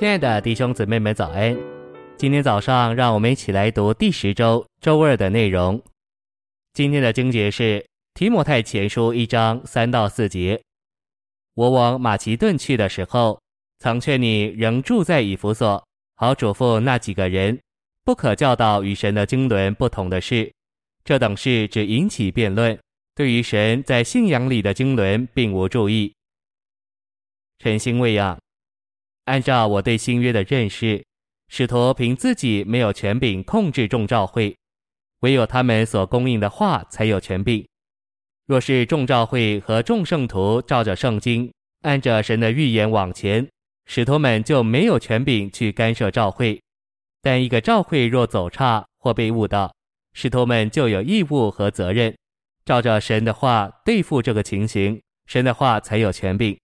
亲爱的弟兄姊妹们，早安！今天早上，让我们一起来读第十周周二的内容。今天的经节是提摩太前书一章三到四节。我往马其顿去的时候，曾劝你仍住在以弗所，好嘱咐那几个人，不可教导与神的经纶不同的事。这等事只引起辩论，对于神在信仰里的经纶并无注意。晨星喂养。按照我对新约的认识，使徒凭自己没有权柄控制众教会，唯有他们所供应的话才有权柄。若是众教会和众圣徒照着圣经，按着神的预言往前，使徒们就没有权柄去干涉教会。但一个教会若走岔或被误导，使徒们就有义务和责任，照着神的话对付这个情形，神的话才有权柄。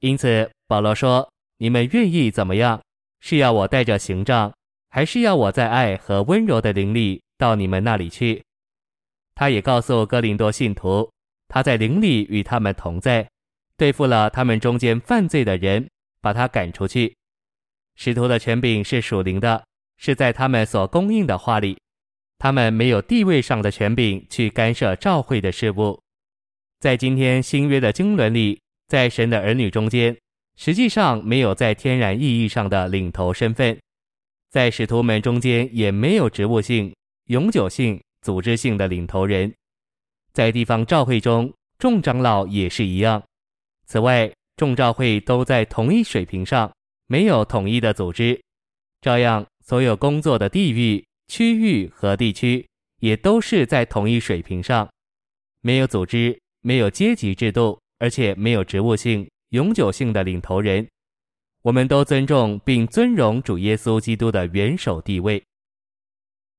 因此，保罗说。你们愿意怎么样？是要我带着刑杖，还是要我在爱和温柔的灵里到你们那里去？他也告诉哥林多信徒，他在灵里与他们同在，对付了他们中间犯罪的人，把他赶出去。使徒的权柄是属灵的，是在他们所供应的话里，他们没有地位上的权柄去干涉教会的事务。在今天新约的经纶里，在神的儿女中间。实际上没有在天然意义上的领头身份，在使徒们中间也没有职务性、永久性、组织性的领头人，在地方教会中，众长老也是一样。此外，众教会都在同一水平上，没有统一的组织。照样，所有工作的地域、区域和地区也都是在同一水平上，没有组织，没有阶级制度，而且没有职务性。永久性的领头人，我们都尊重并尊荣主耶稣基督的元首地位。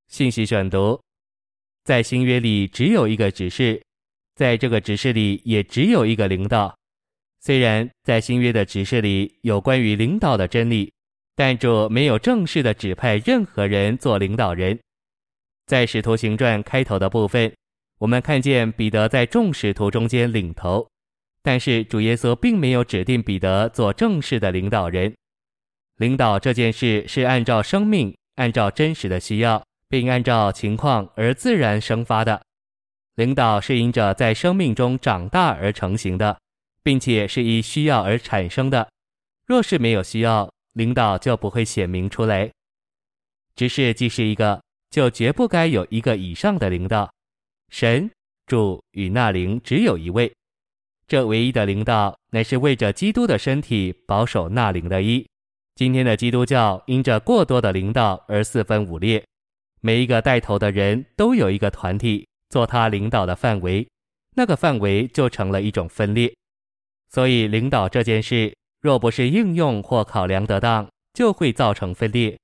信息选读，在新约里只有一个指示，在这个指示里也只有一个领导。虽然在新约的指示里有关于领导的真理，但主没有正式的指派任何人做领导人。在使徒行传开头的部分，我们看见彼得在众使徒中间领头。但是主耶稣并没有指定彼得做正式的领导人，领导这件事是按照生命、按照真实的需要，并按照情况而自然生发的。领导是因着在生命中长大而成型的，并且是依需要而产生的。若是没有需要，领导就不会显明出来。执事既是一个，就绝不该有一个以上的领导。神、主与那灵只有一位。这唯一的领导，乃是为着基督的身体保守那灵的一。今天的基督教因着过多的领导而四分五裂，每一个带头的人都有一个团体做他领导的范围，那个范围就成了一种分裂。所以领导这件事，若不是应用或考量得当，就会造成分裂。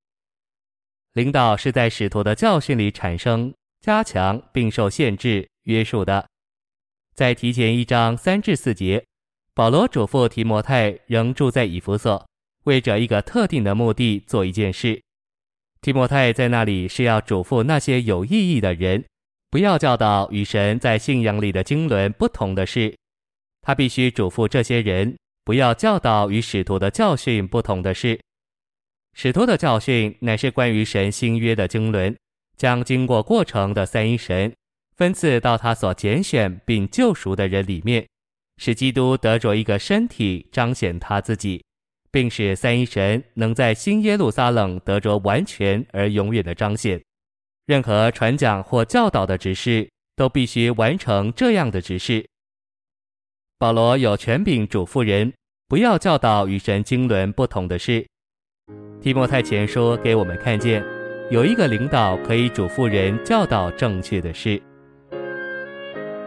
领导是在使徒的教训里产生、加强并受限制约束的。在提前一章三至四节，保罗嘱咐提摩太仍住在以弗所，为着一个特定的目的做一件事。提摩太在那里是要嘱咐那些有意义的人，不要教导与神在信仰里的经纶不同的事。他必须嘱咐这些人，不要教导与使徒的教训不同的事。使徒的教训乃是关于神新约的经纶，将经过过程的三一神。分赐到他所拣选并救赎的人里面，使基督得着一个身体，彰显他自己，并使三一神能在新耶路撒冷得着完全而永远的彰显。任何传讲或教导的指示都必须完成这样的指示。保罗有权柄嘱咐人不要教导与神经纶不同的事。提摩太前书给我们看见，有一个领导可以嘱咐人教导正确的事。